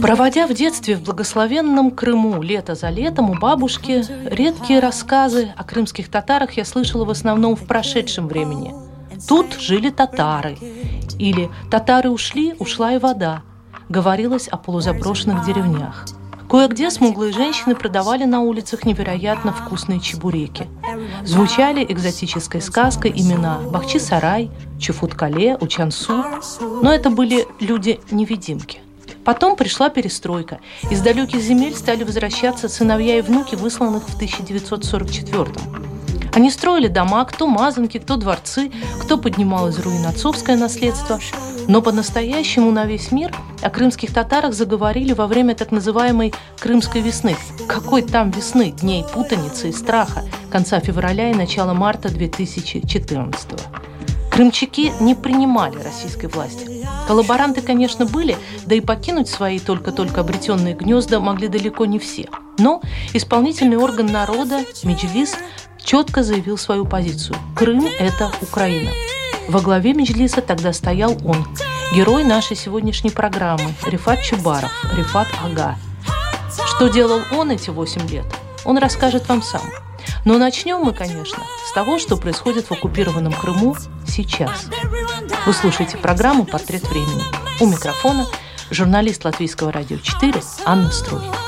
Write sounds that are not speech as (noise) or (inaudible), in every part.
Проводя в детстве в благословенном Крыму лето за летом у бабушки, редкие рассказы о крымских татарах я слышала в основном в прошедшем времени. Тут жили татары. Или «татары ушли, ушла и вода». Говорилось о полузаброшенных деревнях. Кое-где смуглые женщины продавали на улицах невероятно вкусные чебуреки. Звучали экзотической сказкой имена Бахчи-Сарай, Чуфут-Кале, Учансу. Но это были люди-невидимки. Потом пришла перестройка. Из далеких земель стали возвращаться сыновья и внуки, высланных в 1944 Они строили дома, кто мазанки, кто дворцы, кто поднимал из руин отцовское наследство. Но по-настоящему на весь мир о крымских татарах заговорили во время так называемой «Крымской весны». Какой там весны? Дней путаницы и страха конца февраля и начала марта 2014 года. Крымчаки не принимали российской власти. Коллаборанты, конечно, были, да и покинуть свои только-только обретенные гнезда могли далеко не все. Но исполнительный орган народа, Меджлис, четко заявил свою позицию. Крым – это Украина. Во главе Меджлиса тогда стоял он, герой нашей сегодняшней программы, Рифат Чубаров, Рифат Ага. Что делал он эти восемь лет, он расскажет вам сам – но начнем мы, конечно, с того, что происходит в оккупированном Крыму сейчас. Вы слушаете программу «Портрет времени». У микрофона журналист Латвийского радио 4 Анна Струйка.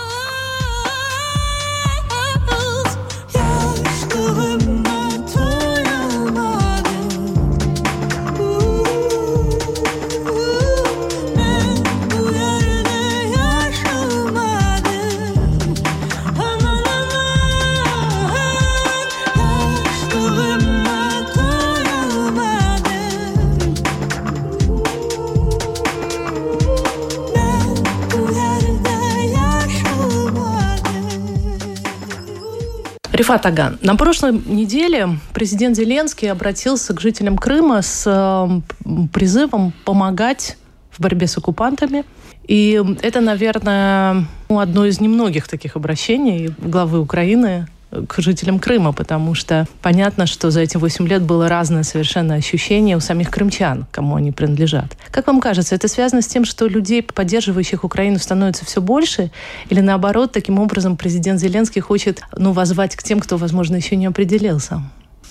Рифат Аган, на прошлой неделе президент Зеленский обратился к жителям Крыма с э, призывом помогать в борьбе с оккупантами. И это, наверное, ну, одно из немногих таких обращений главы Украины к жителям Крыма, потому что понятно, что за эти 8 лет было разное совершенно ощущение у самих крымчан, кому они принадлежат. Как вам кажется, это связано с тем, что людей, поддерживающих Украину, становится все больше? Или наоборот, таким образом президент Зеленский хочет ну, возвать к тем, кто, возможно, еще не определился?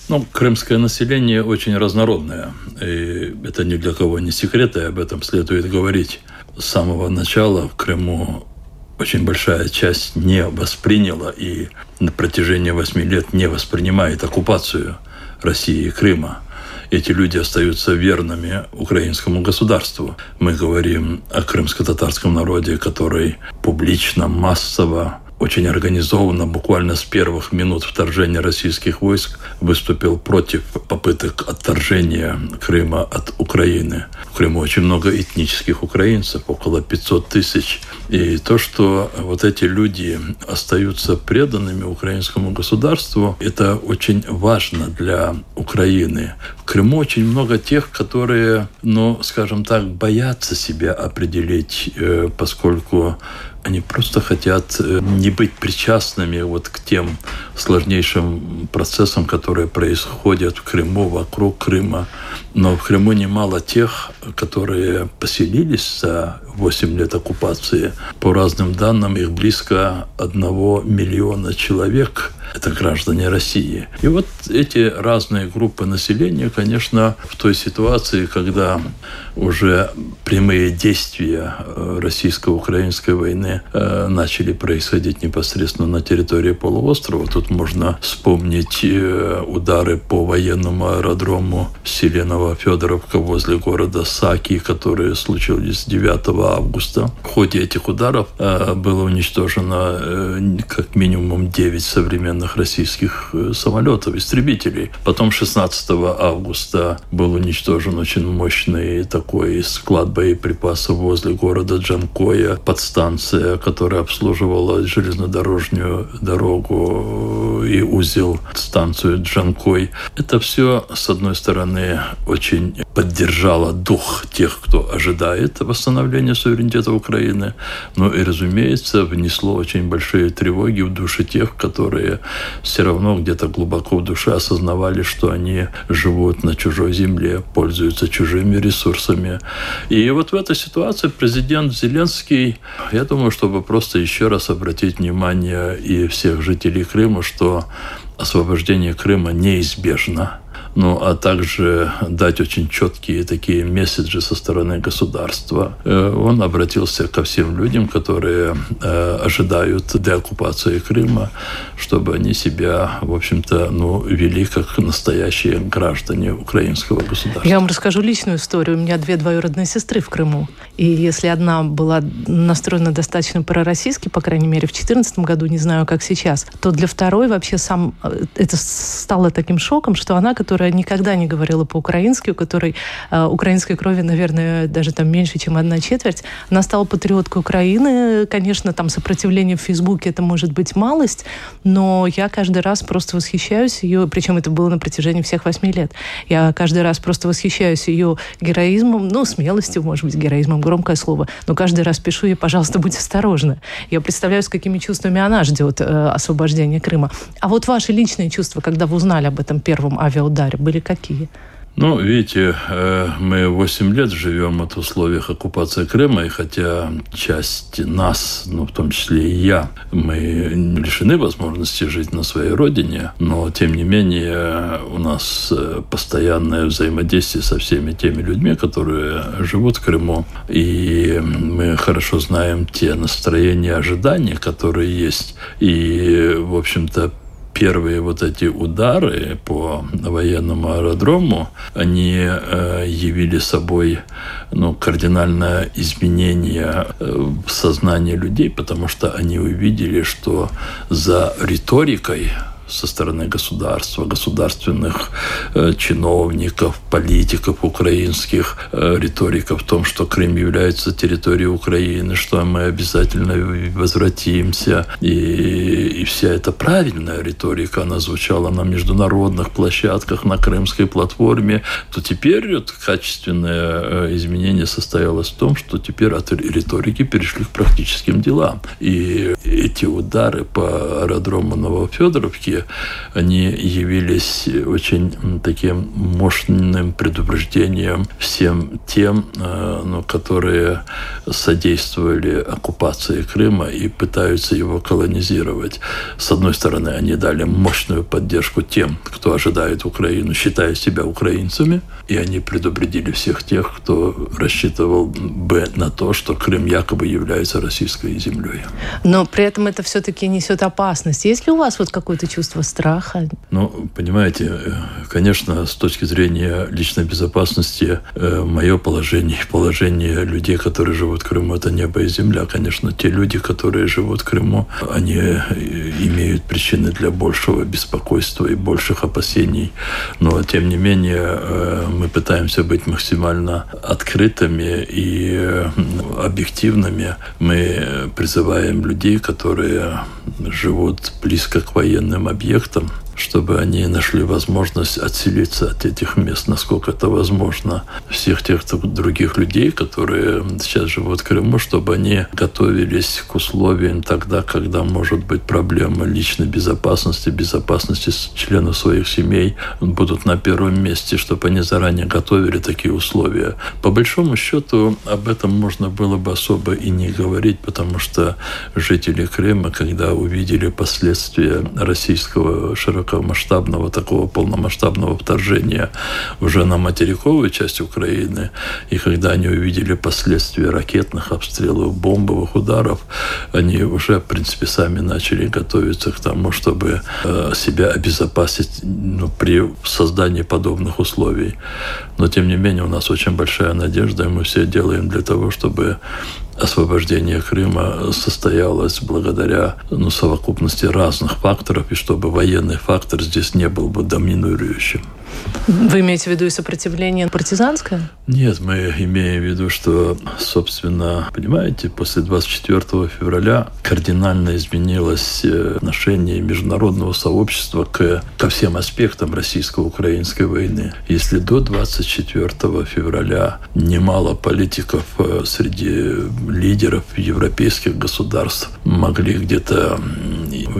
Ну, крымское население очень разнородное. И это ни для кого не секрет, и об этом следует говорить. С самого начала в Крыму очень большая часть не восприняла и на протяжении восьми лет не воспринимает оккупацию России и Крыма. Эти люди остаются верными украинскому государству. Мы говорим о крымско-татарском народе, который публично, массово очень организованно, буквально с первых минут вторжения российских войск, выступил против попыток отторжения Крыма от Украины. В Крыму очень много этнических украинцев, около 500 тысяч. И то, что вот эти люди остаются преданными украинскому государству, это очень важно для Украины. В Крыму очень много тех, которые, ну, скажем так, боятся себя определить, э, поскольку они просто хотят э, не быть причастными вот к тем сложнейшим процессам, которые происходят в Крыму, вокруг Крыма. Но в Крыму немало тех, которые поселились за 8 лет оккупации. По разным данным, их близко одного миллиона человек – это граждане России. И вот эти разные группы населения, конечно, в той ситуации, когда уже прямые действия э, российско-украинской войны э, начали происходить непосредственно на территории полуострова, тут можно вспомнить э, удары по военному аэродрому Селенова-Федоровка возле города Саки, которые случились 9 августа. В ходе этих ударов было уничтожено как минимум 9 современных российских э, самолетов, истребителей. Потом 16 августа был уничтожен очень мощный такой склад боеприпасов возле города Джанкоя, подстанция, которая обслуживала железнодорожную дорогу и узел станцию Джанкой. Это все, с одной стороны, очень поддержало дух тех, кто ожидает восстановления суверенитета Украины, но и, разумеется, внесло очень большие тревоги в души тех, которые все равно где-то глубоко в душе осознавали, что они живут на чужой земле, пользуются чужими ресурсами. И вот в этой ситуации президент Зеленский, я думаю, чтобы просто еще раз обратить внимание и всех жителей Крыма, что освобождение Крыма неизбежно ну, а также дать очень четкие такие месседжи со стороны государства. Э, он обратился ко всем людям, которые э, ожидают деоккупации Крыма, чтобы они себя, в общем-то, ну, вели как настоящие граждане украинского государства. Я вам расскажу личную историю. У меня две двоюродные сестры в Крыму. И если одна была настроена достаточно пророссийски, по крайней мере, в 2014 году, не знаю, как сейчас, то для второй вообще сам э, это стало таким шоком, что она, которая которая никогда не говорила по-украински, у которой э, украинской крови, наверное, даже там меньше, чем одна четверть. Она стала патриоткой Украины. Конечно, там сопротивление в Фейсбуке это может быть малость, но я каждый раз просто восхищаюсь ее, причем это было на протяжении всех восьми лет. Я каждый раз просто восхищаюсь ее героизмом, ну, смелостью, может быть, героизмом, громкое слово, но каждый раз пишу ей, пожалуйста, будь осторожна. Я представляю, с какими чувствами она ждет э, освобождения Крыма. А вот ваши личные чувства, когда вы узнали об этом первом авиаударе, ударе были какие? Ну, видите, э, мы 8 лет живем в условиях оккупации Крыма, и хотя часть нас, ну, в том числе и я, мы лишены возможности жить на своей родине, но, тем не менее, у нас э, постоянное взаимодействие со всеми теми людьми, которые живут в Крыму, и мы хорошо знаем те настроения, ожидания, которые есть, и, в общем-то, первые вот эти удары по военному аэродрому, они э, явили собой ну, кардинальное изменение э, в сознании людей, потому что они увидели, что за риторикой со стороны государства, государственных э, чиновников, политиков украинских, э, риторика в том, что Крым является территорией Украины, что мы обязательно возвратимся. И, и вся эта правильная риторика, она звучала на международных площадках, на крымской платформе, то теперь вот, качественное э, изменение состоялось в том, что теперь от риторики перешли к практическим делам. И эти удары по аэродрому Они явились очень таким мощным предупреждением всем тем, э, ну, которые содействовали оккупации Крыма и пытаются его колонизировать. С одной стороны, они дали мощную поддержку тем, кто ожидает Украину, считая себя украинцами, и они предупредили всех тех, кто рассчитывал бы на то, что Крым якобы является российской землей. Но при этом это все-таки несет опасность. Есть ли у вас вот какое-то чувство чувство страха? Ну, понимаете, э, конечно, с точки зрения личной безопасности, э, мое положение положение людей, которые живут в Крыму, это небо и земля. Конечно, те люди, которые живут в Крыму, они э, имеют причины для большего беспокойства и больших опасений. Но, тем не менее, мы пытаемся быть максимально открытыми и объективными. Мы призываем людей, которые живут близко к военным объектам, чтобы они нашли возможность отселиться от этих мест, насколько это возможно. Всех тех других людей, которые сейчас живут в Крыму, чтобы они готовились к условиям тогда, когда может быть проблема личной безопасности, безопасности членов своих семей будут на первом месте, чтобы они заранее готовили такие условия. По большому счету об этом можно было бы особо и не говорить, потому что жители Крыма, когда увидели последствия российского широко широкомасштабного, такого полномасштабного вторжения уже на материковую часть Украины. И когда они увидели последствия ракетных обстрелов, бомбовых ударов, они уже, в принципе, сами начали готовиться к тому, чтобы э, себя обезопасить ну, при создании подобных условий. Но, тем не менее, у нас очень большая надежда, и мы все делаем для того, чтобы освобождение Крыма состоялось благодаря ну, совокупности разных факторов, и чтобы военный фактор здесь не был бы доминирующим. Вы имеете в виду и сопротивление партизанское? Нет, мы имеем в виду, что, собственно, понимаете, после 24 февраля кардинально изменилось э, отношение международного сообщества к, ко всем аспектам российско-украинской войны. Если до 24 февраля немало политиков э, среди лидеров европейских государств могли где-то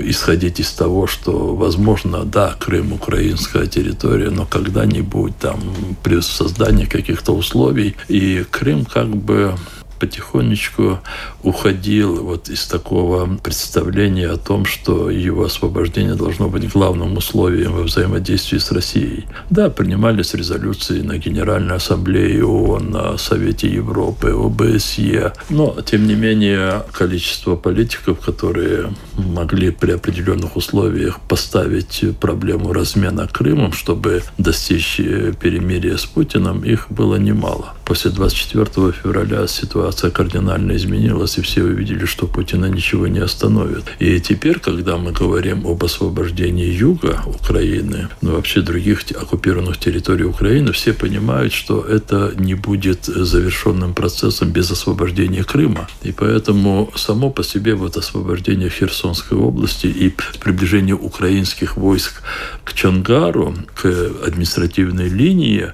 исходить из того, что, возможно, да, Крым украинская территория, но когда-нибудь там при создании каких-то условий. И Крым как бы потихонечку уходил вот из такого представления о том, что его освобождение должно быть главным условием во взаимодействии с Россией. Да, принимались резолюции на Генеральной Ассамблее ООН, на Совете Европы, ОБСЕ, но, тем не менее, количество политиков, которые могли при определенных условиях поставить проблему размена Крымом, чтобы достичь перемирия с Путиным, их было немало. После 24 февраля ситуация кардинально изменилась, и все увидели, что Путина ничего не остановит. И теперь, когда мы говорим об освобождении юга Украины, ну вообще других оккупированных территорий Украины, все понимают, что это не будет завершенным процессом без освобождения Крыма. И поэтому само по себе вот освобождение Херсонской области и приближение украинских войск к Чангару, к административной линии,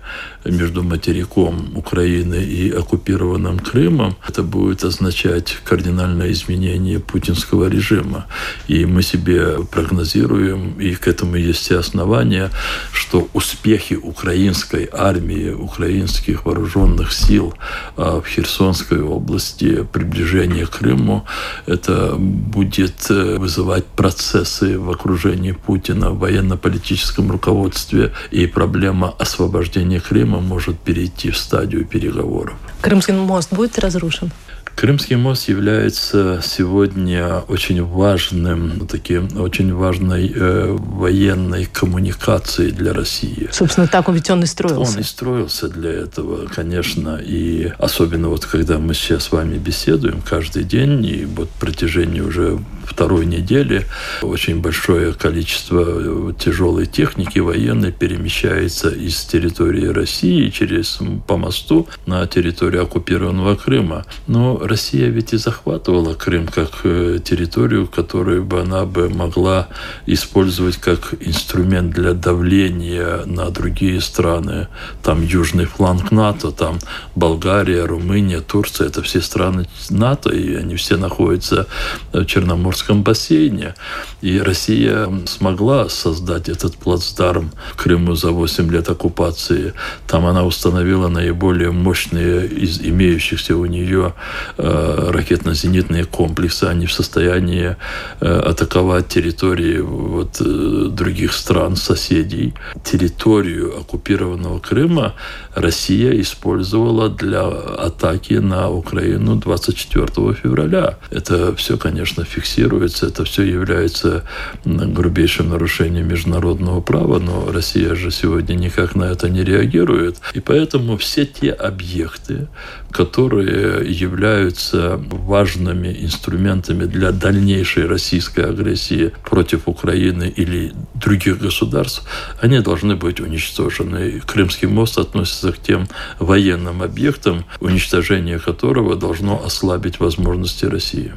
между материком Украины и оккупированным Крымом, это будет означать кардинальное изменение путинского режима. И мы себе прогнозируем, и к этому есть все основания, что успехи украинской армии, украинских вооруженных сил а, в Херсонской области, приближение к Крыму, это будет э, вызывать процессы в окружении Путина, в военно-политическом руководстве и проблема освобождения Крыма Крыма может перейти в стадию переговоров. Крымский мост будет разрушен? Крымский мост является сегодня очень важным, таким, очень важной э, военной коммуникацией для России. Собственно, так он ведь он и строился. Он и строился для этого, конечно. И особенно вот когда мы сейчас с вами беседуем каждый день, и вот в протяжении уже второй недели очень большое количество э, тяжелой техники военной перемещается из территории России через по мосту на территорию оккупированного Крыма. Но Россия ведь и захватывала Крым как э, территорию, которую бы она бы могла использовать как инструмент для давления на другие страны. Там южный фланг НАТО, там Болгария, Румыния, Турция, это все страны НАТО, и они все находятся в Черноморском Черноморском бассейне. И Россия смогла создать этот плацдарм Крыму за 8 лет оккупации. Там она установила наиболее мощные из имеющихся у нее э, ракетно-зенитные комплексы. Они в состоянии э, атаковать территории вот, э, других стран, соседей. Территорию оккупированного Крыма Россия использовала для атаки на Украину 24 февраля. Это все, конечно, фиксируется фиксируется. Это все является грубейшим нарушением международного права, но Россия же сегодня никак на это не реагирует. И поэтому все те объекты, которые являются важными инструментами для дальнейшей российской агрессии против Украины или других государств, они должны быть уничтожены. Крымский мост относится к тем военным объектам, уничтожение которого должно ослабить возможности России.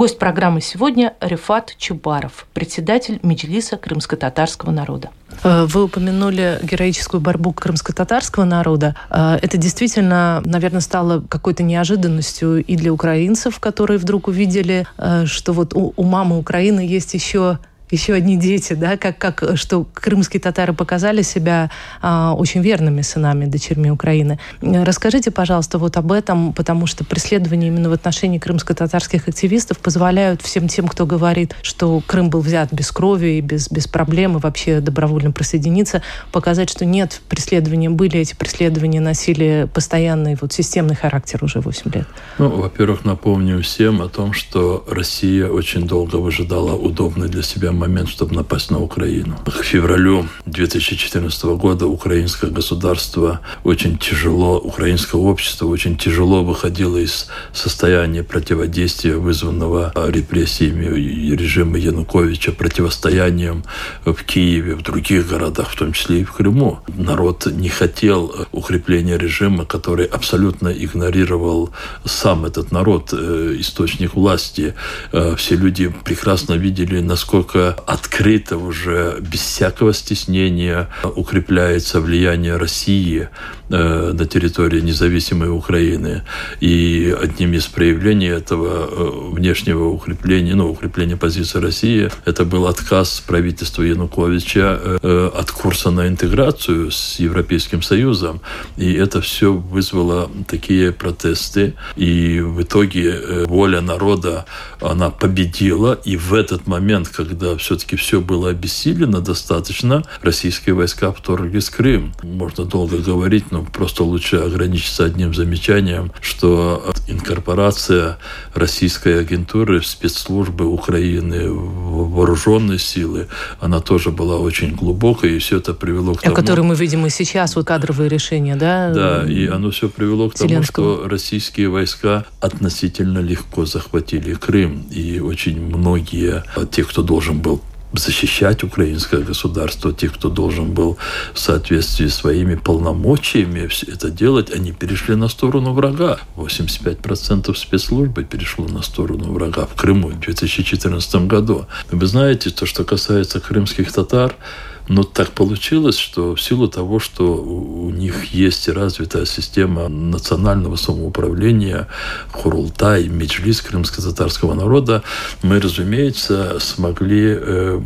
Гость программы сегодня Рифат Чубаров, председатель Меджлиса крымско-татарского народа. Э, вы упомянули героическую борьбу крымско-татарского народа. Э, это действительно, наверное, стало какой-то неожиданностью и для украинцев, которые вдруг увидели, э, что вот у, у мамы Украины есть еще еще одни дети, да, как, как что крымские татары показали себя а, очень верными сынами, дочерьми Украины. Расскажите, пожалуйста, вот об этом, потому что преследования именно в отношении крымско-татарских активистов позволяют всем тем, кто говорит, что Крым был взят без крови и без, без проблем, и вообще добровольно присоединиться, показать, что нет, преследования были, эти преследования носили постоянный вот системный характер уже 8 лет. Ну, во-первых, напомню всем о том, что Россия очень долго выжидала удобный для себя момент, чтобы напасть на Украину. К февралю 2014 года украинское государство очень тяжело, украинское общество очень тяжело выходило из состояния противодействия, вызванного репрессиями режима Януковича, противостоянием в Киеве, в других городах, в том числе и в Крыму. Народ не хотел укрепления режима, который абсолютно игнорировал сам этот народ, э, источник власти. Э, все люди прекрасно видели, насколько открыто уже, без всякого стеснения укрепляется влияние России Э, на территории независимой Украины. И одним из проявлений этого э, внешнего укрепления, ну, укрепления позиции России, это был отказ правительства Януковича э, от курса на интеграцию с Европейским Союзом. И это все вызвало такие протесты. И в итоге воля народа, она победила. И в этот момент, когда все-таки все было обессилено достаточно, российские войска вторглись в Крым. Можно долго говорить, но просто лучше ограничиться одним замечанием, что инкорпорация российской агентуры спецслужбы Украины, вооруженные силы, она тоже была очень глубокой, и все это привело к тому... О которой мы видим и сейчас, вот кадровые решения, да? Да, и оно все привело к тому, что российские войска относительно легко захватили Крым, и очень многие, те, кто должен был защищать украинское государство, тех, кто должен был в соответствии с своими полномочиями все это делать, они перешли на сторону врага. 85% спецслужбы перешло на сторону врага в Крыму в 2014 году. Вы знаете, то, что касается крымских татар, но так получилось, что в силу того, что у них есть развитая система национального самоуправления, Хурултай, Меджлис крымско-татарского народа, мы, разумеется, смогли э,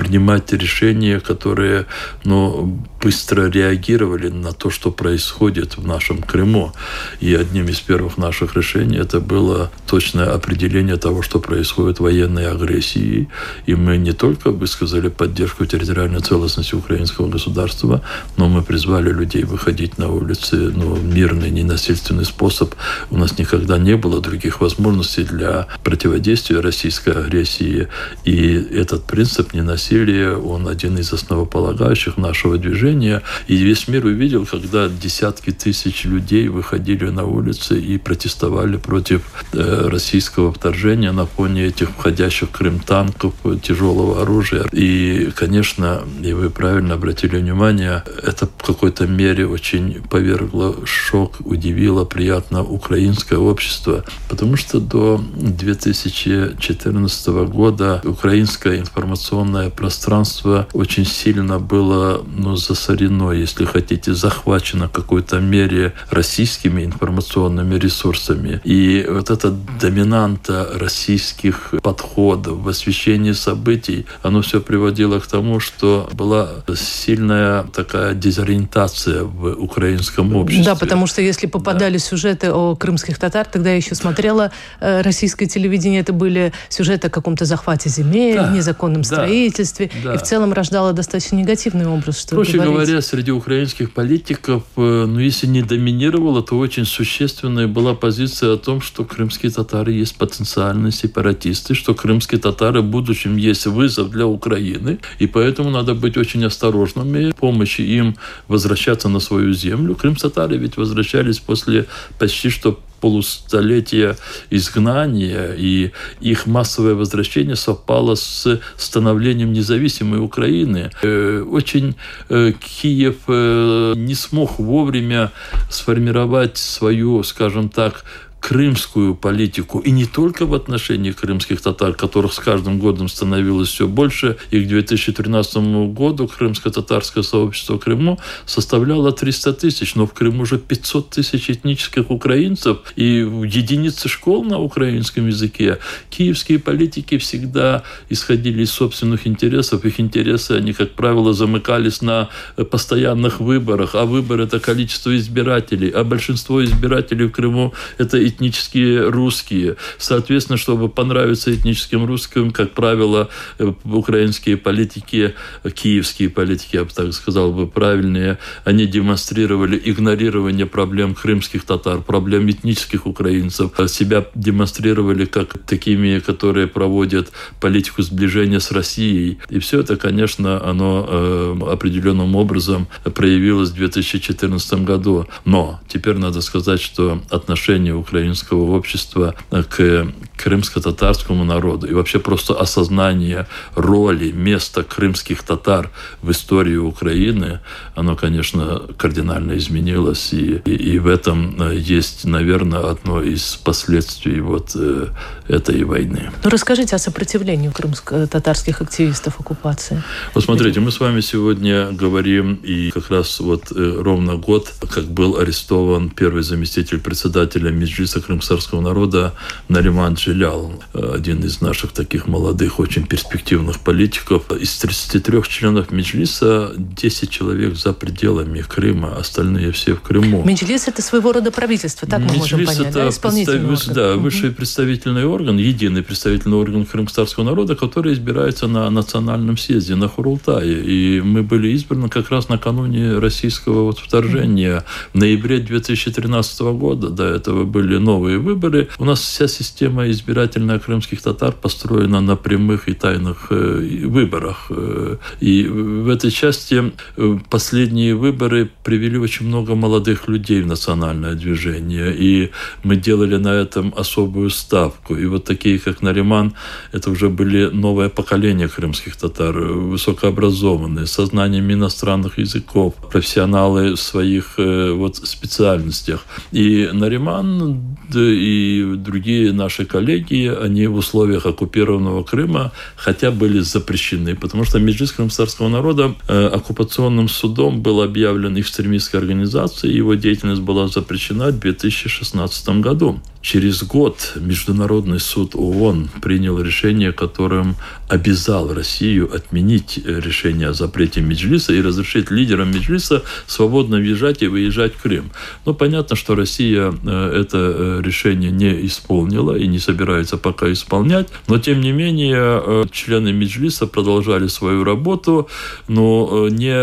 принимать решения, которые ну, быстро реагировали на то, что происходит в нашем Крыму. И одним из первых наших решений это было точное определение того, что происходит военной агрессии. И мы не только высказали поддержку территориальной целостности украинского государства, но мы призвали людей выходить на улицы ну, мирный, ненасильственный способ. У нас никогда не было других возможностей для противодействия российской агрессии. И этот принцип ненасильственности насилие, он один из основополагающих нашего движения. И весь мир увидел, когда десятки тысяч людей выходили на улицы и протестовали против э, российского вторжения на фоне этих входящих в Крым танков, тяжелого оружия. И, конечно, и вы правильно обратили внимание, это в какой-то мере очень повергло шок, удивило приятно украинское общество, потому что до 2014 года украинская информационная пространство очень сильно было ну, засорено, если хотите, захвачено в какой-то мере российскими информационными ресурсами. И вот эта доминанта российских подходов в освещении событий, оно все приводило к тому, что была сильная такая дезориентация в украинском обществе. Да, потому что если попадали да. сюжеты о крымских татар, тогда я еще смотрела э, российское телевидение, это были сюжеты о каком-то захвате земель, да, незаконном да, строительстве, обществе да. и в целом рождала достаточно негативный образ. Что Проще говоря, среди украинских политиков, э, ну, если не доминировала, то очень существенная была позиция о том, что крымские татары есть потенциальные сепаратисты, что крымские татары в будущем есть вызов для Украины, и поэтому надо быть очень осторожными помощи им возвращаться на свою землю. Крым-татары ведь возвращались после почти что полустолетия изгнания, и их массовое возвращение совпало с становлением независимой Украины. Э, очень э, Киев э, не смог вовремя сформировать свою, скажем так, крымскую политику, и не только в отношении крымских татар, которых с каждым годом становилось все больше, и к 2013 году крымско-татарское сообщество Крыму составляло 300 тысяч, но в Крыму уже 500 тысяч этнических украинцев и единицы школ на украинском языке. Киевские политики всегда исходили из собственных интересов, их интересы, они, как правило, замыкались на постоянных выборах, а выбор – это количество избирателей, а большинство избирателей в Крыму – это этнические русские. Соответственно, чтобы понравиться этническим русским, как правило, э, украинские политики, киевские политики, я бы так сказал бы правильнее, они демонстрировали игнорирование проблем крымских татар, проблем этнических украинцев, себя демонстрировали как такими, которые проводят политику сближения с Россией. И все это, конечно, оно э, определенным образом проявилось в 2014 году. Но теперь надо сказать, что отношение украинского общества к крымско-татарскому народу и вообще просто осознание роли, места крымских татар в истории Украины, оно, конечно, кардинально изменилось. И, и, и в этом э, есть, наверное, одно из последствий вот э, этой войны. Ну, расскажите о сопротивлении крымско-татарских активистов оккупации. Вот смотрите, мы с вами сегодня говорим, и как раз вот э, ровно год, как был арестован первый заместитель председателя Меджлиса крымсарского народа Нариман Джилял, один из наших таких молодых, очень перспективных политиков. Из 33 членов Меджлиса 10 человек за пределами Крыма, остальные все в Крыму. Меджлис – это своего рода правительство, так мы можем понять, это да? Исполнительный представ... орган. Да, высший представительный орган, единый представительный орган крымского народа, который избирается на национальном съезде, на Хурултае. И мы были избраны как раз накануне российского вот вторжения. В ноябре 2013 года до этого были новые выборы. У нас вся система избирательная крымских татар построена на прямых и тайных э, выборах. Э, и в этой части э, последние выборы привели очень много молодых людей в национальное движение. И мы делали на этом особую ставку. И вот такие, как Нариман, это уже были новое поколение крымских татар, высокообразованные, со знаниями иностранных языков, профессионалы в своих вот специальностях. И Нариман и другие наши коллеги, они в условиях оккупированного Крыма хотя были запрещены, потому что Меджлис крымского народа э, оккупационным судом был объявлен экстремистской организацией, его деятельность была запрещена в 2016 году. Через год Международный суд ООН принял решение, которым обязал Россию отменить решение о запрете Меджлиса и разрешить лидерам Меджлиса свободно въезжать и выезжать в Крым. Но понятно, что Россия э, это э, решение не исполнила и не собирается пока исполнять. Но, тем не менее, э, члены Меджлиса продолжали свою работу, но не,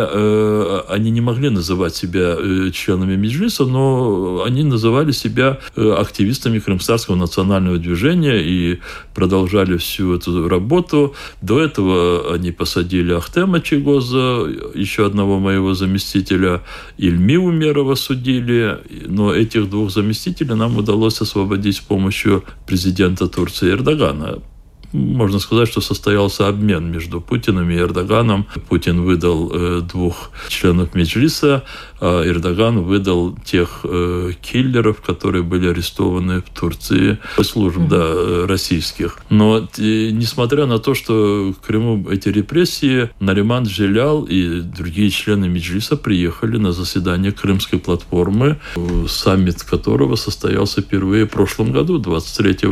они не могли называть себя членами Меджлиса, но они называли себя активистами Крымстарского национального движения и продолжали всю эту работу. До этого они посадили Ахтема Чегоза, еще одного моего заместителя, Ильми Умерова судили, но этих двух заместителей нам удалось освободить с помощью президента Турции Эрдогана можно сказать, что состоялся обмен между Путиным и Эрдоганом. Путин выдал э, двух членов Меджлиса, а Эрдоган выдал тех э, киллеров, которые были арестованы в Турции служб mm-hmm. да, российских. Но э, несмотря на то, что в Крыму эти репрессии, Нариман Джилял и другие члены Меджлиса приехали на заседание Крымской платформы, саммит которого состоялся впервые в прошлом году, 23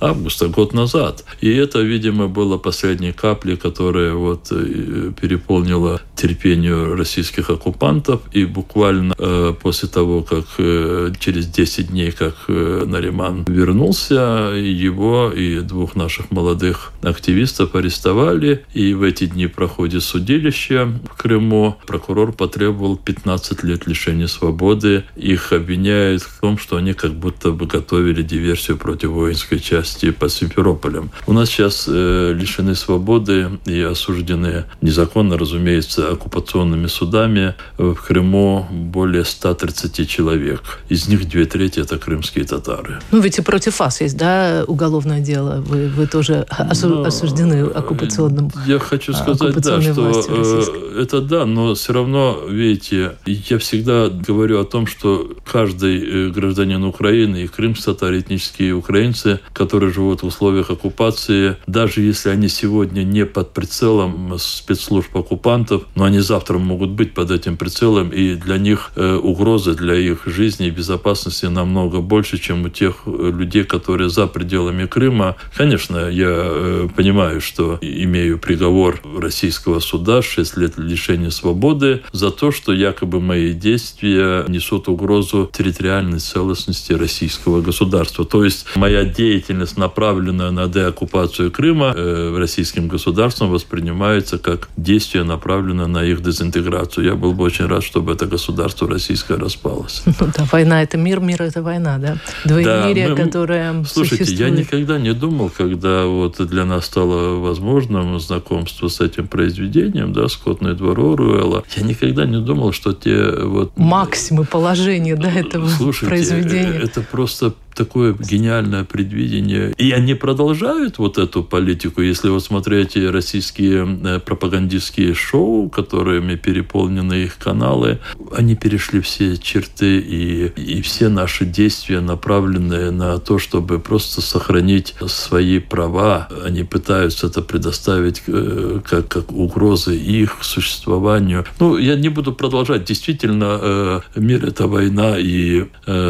августа, год назад. И это, видимо, было последней каплей, которая вот э, переполнила терпению российских оккупантов и буквально э, после того, как э, через 10 дней, как э, Нариман вернулся, его и двух наших молодых активистов арестовали. И в эти дни проходит судилище в Крыму. Прокурор потребовал 15 лет лишения свободы. Их обвиняют в том, что они как будто бы готовили диверсию против воинской части под Симферополем. У нас сейчас э, лишены свободы и осуждены незаконно, разумеется, оккупационными судами в Крыму более 130 человек. Из них две трети – это крымские татары. Ну, ведь и против вас есть, да, уголовное дело? Вы, вы тоже осу- но, осуждены оккупационным Я хочу сказать, да, что э, это да, но все равно, видите, я всегда говорю о том, что каждый э, гражданин Украины и крымские татары, этнические украинцы, которые живут в условиях оккупации, информации, даже если они сегодня не под прицелом спецслужб оккупантов, но они завтра могут быть под этим прицелом, и для них э, угрозы для их жизни и безопасности намного больше, чем у тех э, людей, которые за пределами Крыма. Конечно, я э, понимаю, что имею приговор российского суда 6 лет лишения свободы за то, что якобы мои действия несут угрозу территориальной целостности российского государства. То есть моя деятельность, направленная на деоккупацию Крыма э, российским государством, воспринимается как действие, направленное на их дезинтеграцию. Я был бы очень рад, чтобы это государство российское распалось. Ну да, война – это мир, мир – это война, да? Двоемирие, да, мы, которое Слушайте, существует. я никогда не думал, когда вот для нас стало возможным знакомство с этим произведением, да, «Скотный двор Оруэлла», я никогда не думал, что те вот... Максимы положения, да, этого Слушайте, произведения. это просто такое гениальное предвидение. И они продолжают вот эту политику. Если вы смотрите российские э, пропагандистские шоу, которыми переполнены их каналы, они перешли все черты и, и все наши действия направлены на то, чтобы просто сохранить свои права. Они пытаются это предоставить э, как, как угрозы их существованию. Ну, я не буду продолжать. Действительно, э, мир – это война, и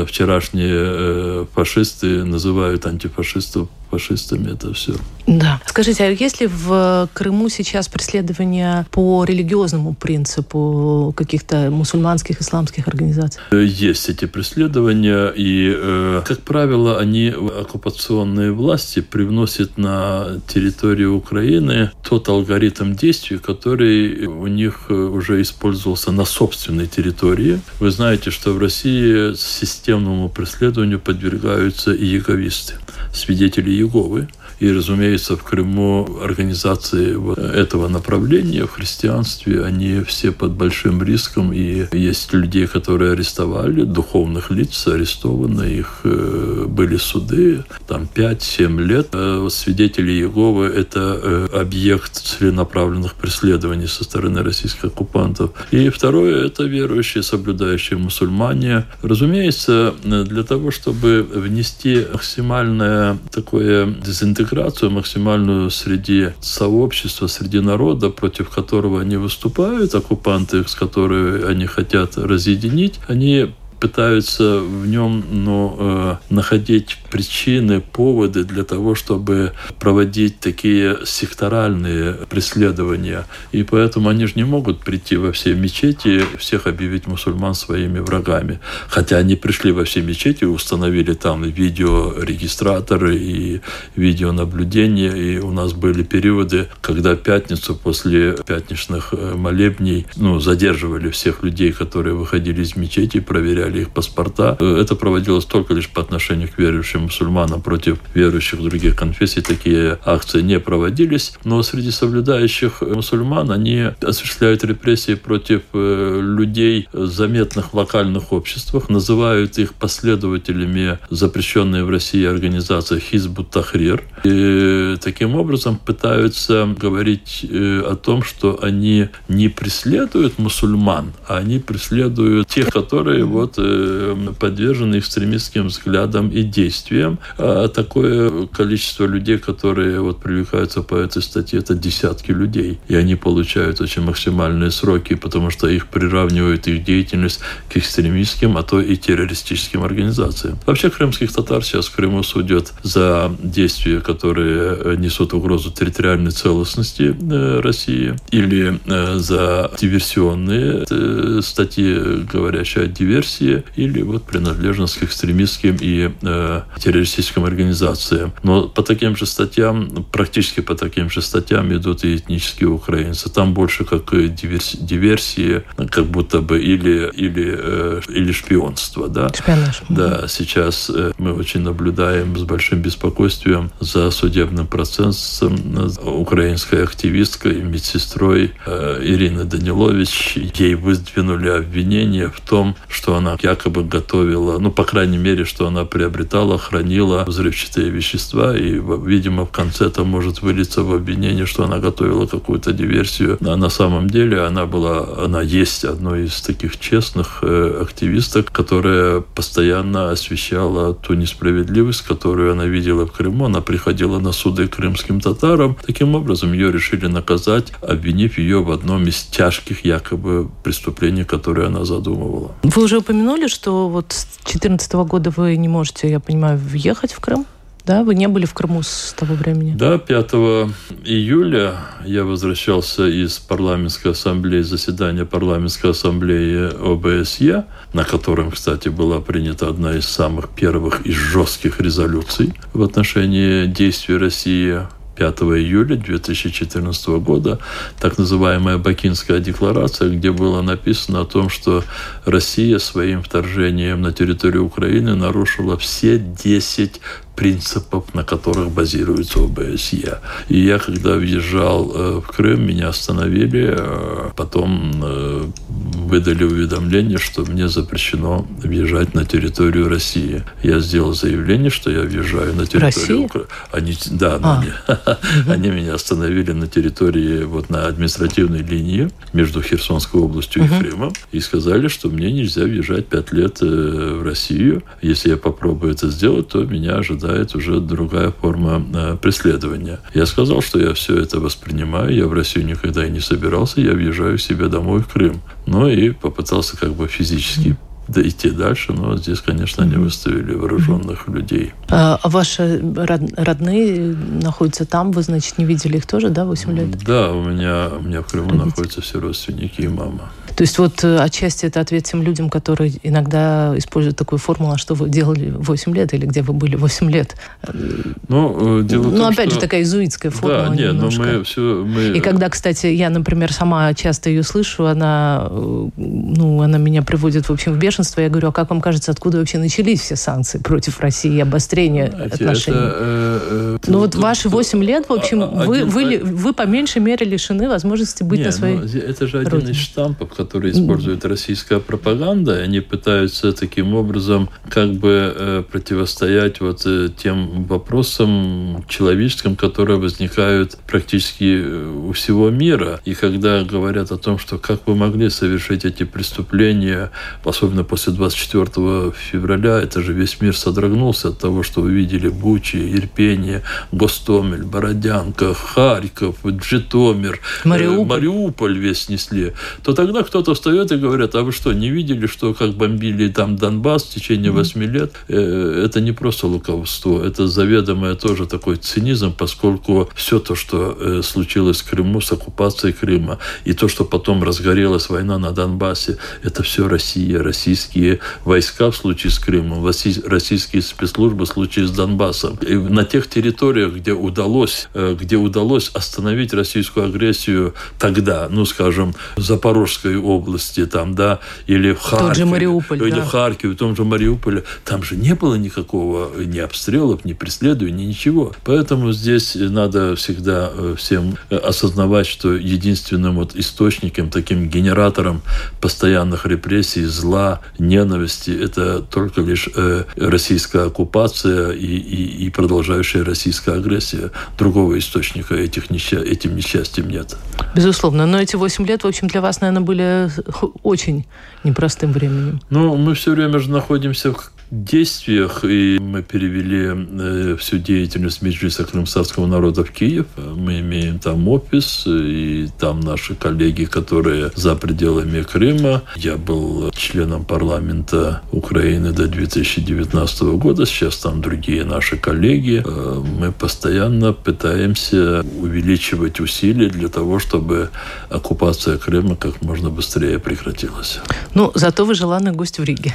вчерашние фашисты называют антифашистов фашистами это все. Да. Скажите, а есть ли в Крыму сейчас преследования по религиозному принципу каких-то мусульманских, исламских организаций? Есть эти преследования, и, э, как правило, они, оккупационные власти, привносят на территорию Украины тот алгоритм действий, который у них э, уже использовался на собственной территории. Вы знаете, что в России системному преследованию подвергаются и яговисты, свидетели Иеговы. И, разумеется, в Крыму организации этого направления в христианстве, они все под большим риском. И есть людей, которые арестовали, духовных лиц арестованы, их э, были суды, там 5-7 лет. Э, свидетели Иеговы – это э, объект целенаправленных преследований со стороны российских оккупантов. И второе – это верующие, соблюдающие мусульмане. Разумеется, для того, чтобы внести максимальное такое дезинтеграцию интеграцию максимальную среди сообщества, среди народа, против которого они выступают, оккупанты, с которыми они хотят разъединить, они пытаются в нем ну, э, находить причины, поводы для того, чтобы проводить такие секторальные преследования. И поэтому они же не могут прийти во все мечети, всех объявить мусульман своими врагами. Хотя они пришли во все мечети, установили там видеорегистраторы и видеонаблюдение. И у нас были периоды, когда пятницу после пятничных э, молебней ну, задерживали всех людей, которые выходили из мечети, проверяли проверяли их паспорта. Это проводилось только лишь по отношению к верующим мусульманам против верующих других конфессий. Такие акции не проводились. Но среди соблюдающих мусульман они осуществляют репрессии против э, людей, заметных в локальных обществах, называют их последователями запрещенной в России организации Хизбут Тахрир. И таким образом пытаются говорить э, о том, что они не преследуют мусульман, а они преследуют тех, которые вот Э, подвержены экстремистским взглядам и действиям. А такое количество людей, которые вот привлекаются по этой статье, это десятки людей. И они получают очень максимальные сроки, потому что их приравнивают их деятельность к экстремистским, а то и террористическим организациям. Вообще крымских татар сейчас в Крыму судят за действия, которые несут угрозу территориальной целостности э, России или э, за диверсионные статьи, говорящие о диверсии, России или вот принадлежность к экстремистским и э, террористическим организациям. Но по таким же статьям, практически по таким же статьям идут и этнические украинцы. Там больше как диверсии, диверсии как будто бы или, или, э, или шпионство. Да? Шпионаж. Да, сейчас э, мы очень наблюдаем с большим беспокойствием за судебным процессом украинской активисткой, медсестрой э, Ирины Данилович. Ей выдвинули обвинение в том, что она якобы готовила, ну, по крайней мере, что она приобретала, хранила взрывчатые вещества, и, видимо, в конце это может вылиться в обвинение, что она готовила какую-то диверсию. А на самом деле она была, она есть одной из таких честных э, активисток, которая постоянно освещала ту несправедливость, которую она видела в Крыму. Она приходила на суды крымским татарам. Таким образом, ее решили наказать, обвинив ее в одном из тяжких якобы преступлений, которые она задумывала. Вы уже упомянули, что вот с 2014 года вы не можете, я понимаю, въехать в Крым? Да, вы не были в Крыму с того времени? Да, 5 июля я возвращался из парламентской ассамблеи, заседания парламентской ассамблеи ОБСЕ, на котором, кстати, была принята одна из самых первых и жестких резолюций в отношении действий России 5 июля 2014 года, так называемая Бакинская декларация, где было написано о том, что Россия своим вторжением на территорию Украины нарушила все 10 принципов, на которых базируется ОБСЕ. И я, когда въезжал э, в Крым, меня остановили, э, потом э, выдали уведомление, что мне запрещено въезжать на территорию России. Я сделал заявление, что я въезжаю на территорию Украины. Они, да, а. они, (laughs) они меня остановили на территории, вот на административной линии между Херсонской областью и Крымом и сказали, что мне нельзя въезжать пять лет в Россию. Если я попробую это сделать, то меня ожидает ожидает уже другая форма э, преследования. Я сказал, что я все это воспринимаю, я в Россию никогда и не собирался, я въезжаю к себе домой в Крым. Ну и попытался как бы физически да, идти дальше, но здесь, конечно, они выставили вооруженных людей. А, а ваши родные находятся там, вы, значит, не видели их тоже, да, 8 лет? Да, у меня, у меня в Крыму Родители. находятся все родственники и мама. То есть вот э, отчасти это ответ тем людям, которые иногда используют такую формулу, а что вы делали 8 лет или где вы были 8 лет. Ну, э, дело ну том, опять что... же, такая изуитская формула Да, нет, но мы все... Мы... И когда, кстати, я, например, сама часто ее слышу, она, э, ну, она меня приводит, в общем, в бешенство. Я говорю, а как вам кажется, откуда вообще начались все санкции против России и обострение Знаете, отношений? Это, э, ну, вот ваши 8 лет, в общем, а, вы, один, вы, вы по меньшей мере лишены возможности быть не, на своей ну, Это же один родине. из штампов, который использует российская пропаганда. Они пытаются таким образом как бы э, противостоять вот э, тем вопросам человеческим, которые возникают практически э, у всего мира. И когда говорят о том, что как вы могли совершить эти преступления, особенно после 24 февраля, это же весь мир содрогнулся от того, что вы видели Бучи, Ирпение, Гостомель, Бородянка, Харьков, Житомир, Мариуполь, Мариуполь весь снесли, то тогда кто-то встает и говорят, а вы что, не видели, что как бомбили там Донбасс в течение восьми лет? Э, это не просто лукавство, это заведомое тоже такой цинизм, поскольку все то, что э, случилось в Крыму с оккупацией Крыма, и то, что потом разгорелась война на Донбассе, это все Россия, российские войска в случае с Крымом, российские спецслужбы в случае с Донбассом. И на тех территориях, где удалось, э, где удалось остановить российскую агрессию тогда, ну, скажем, Запорожской области, там, да, или в Харькове. Тот же Мариуполь, или да. в Харькове, в том же Мариуполе. Там же не было никакого ни обстрелов, ни преследований, ни ничего. Поэтому здесь надо всегда э, всем э, осознавать, что единственным вот источником, таким генератором постоянных репрессий, зла, ненависти, это только лишь э, российская оккупация и, и, и продолжающая российская агрессия. Другого источника этих несча... этим несчастьем нет. Безусловно. Но эти 8 лет, в общем, для вас, наверное, были очень непростым временем. Ну, мы все время же находимся в действиях, и мы перевели э, всю деятельность Меджлиса крымсарского народа в Киев. Мы имеем там офис, и там наши коллеги, которые за пределами Крыма. Я был членом парламента Украины до 2019 года, сейчас там другие наши коллеги. Э, мы постоянно пытаемся увеличивать усилия для того, чтобы оккупация Крыма как можно быстрее прекратилась. Ну, зато вы желанный гость в Риге.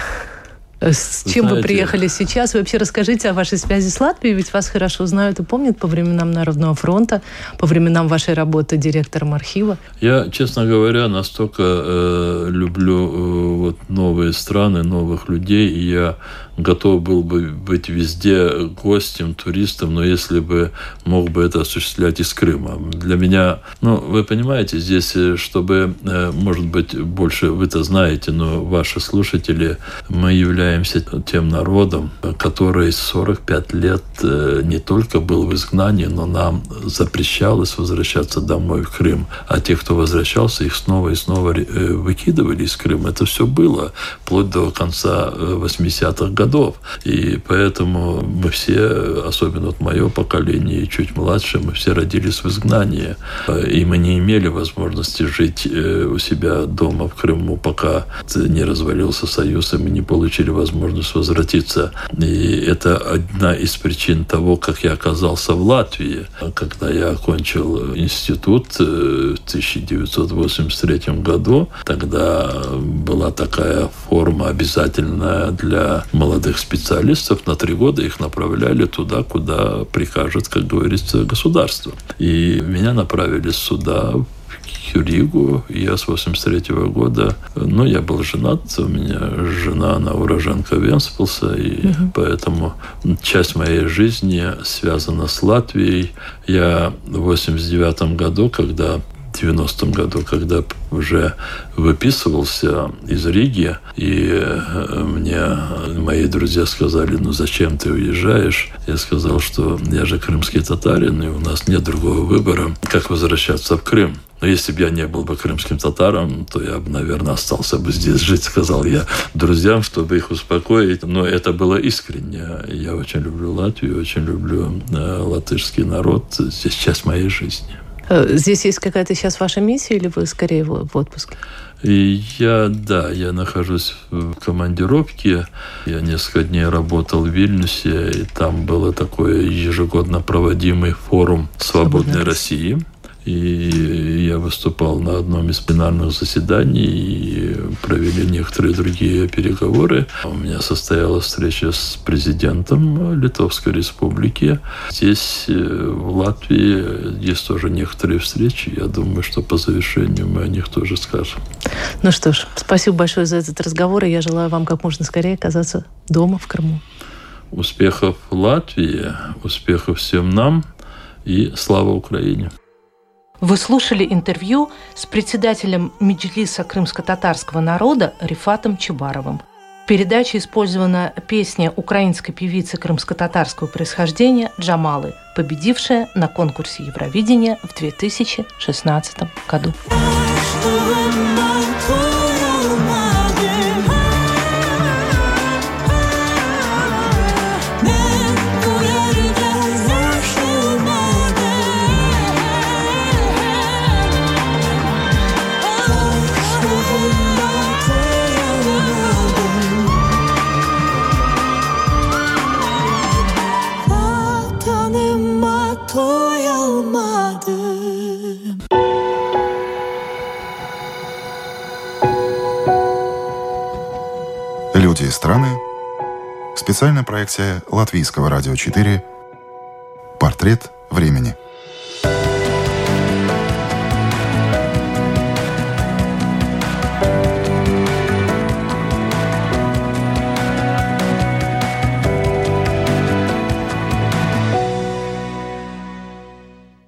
С чем Знаете, вы приехали сейчас? Вы вообще расскажите о вашей связи с Латвией, ведь вас хорошо знают и помнят по временам Народного фронта, по временам вашей работы директором архива. Я, честно говоря, настолько э, люблю э, вот новые страны, новых людей, и я готов был бы быть везде гостем, туристом, но если бы мог бы это осуществлять из Крыма. Для меня, ну, вы понимаете, здесь, э, чтобы, э, может быть, больше вы это знаете, но ваши слушатели, мы являемся тем народом, который 45 лет э, не только был в изгнании, но нам запрещалось возвращаться домой в Крым. А те, кто возвращался, их снова и снова выкидывали из Крыма. Это все было вплоть до конца 80-х годов годов. И поэтому мы все, особенно вот мое поколение и чуть младше, мы все родились в изгнании. И мы не имели возможности жить э, у себя дома в Крыму, пока не развалился Союз, и мы не получили возможность возвратиться. И это одна из причин того, как я оказался в Латвии. Когда я окончил институт э, в 1983 году, тогда была такая форма обязательная для молодых специалистов. На три года их направляли туда, куда прикажет, как говорится, государство. И меня направили сюда, Ригу. Я с 83 -го года, ну, я был женат, у меня жена, она уроженка Венспилса, и угу. поэтому часть моей жизни связана с Латвией. Я в 89 году, когда 90-м году, когда уже выписывался из Риги, и э, мне мои друзья сказали, ну зачем ты уезжаешь? Я сказал, что я же крымский татарин, и у нас нет другого выбора, как возвращаться в Крым. Но если бы я не был бы крымским татаром, то я бы, наверное, остался бы здесь жить, (laughs) сказал я друзьям, чтобы их успокоить. Но это было искренне. Я очень люблю Латвию, очень люблю э, латышский народ. Здесь часть моей жизни. Э, здесь есть какая-то сейчас ваша миссия, или вы скорее в отпуске? И я, да, я нахожусь в командировке. Я несколько дней работал в Вильнюсе, и там был такой ежегодно проводимый форум «Свободной России». И я выступал на одном из пленарных заседаний и провели некоторые другие переговоры. У меня состоялась встреча с президентом Литовской Республики. Здесь, э, в Латвии, есть тоже некоторые встречи. Я думаю, что по завершению мы о них тоже скажем. Ну что ж, спасибо большое за этот разговор, и я желаю вам как можно скорее оказаться дома, в Крыму. Успехов Латвии, успехов всем нам и слава Украине! Вы слушали интервью с председателем Меджлиса крымско-татарского народа Рифатом Чебаровым. В передаче использована песня украинской певицы крымско-татарского происхождения Джамалы, победившая на конкурсе Евровидения в 2016 году. Специальная проекция Латвийского радио 4. Портрет времени.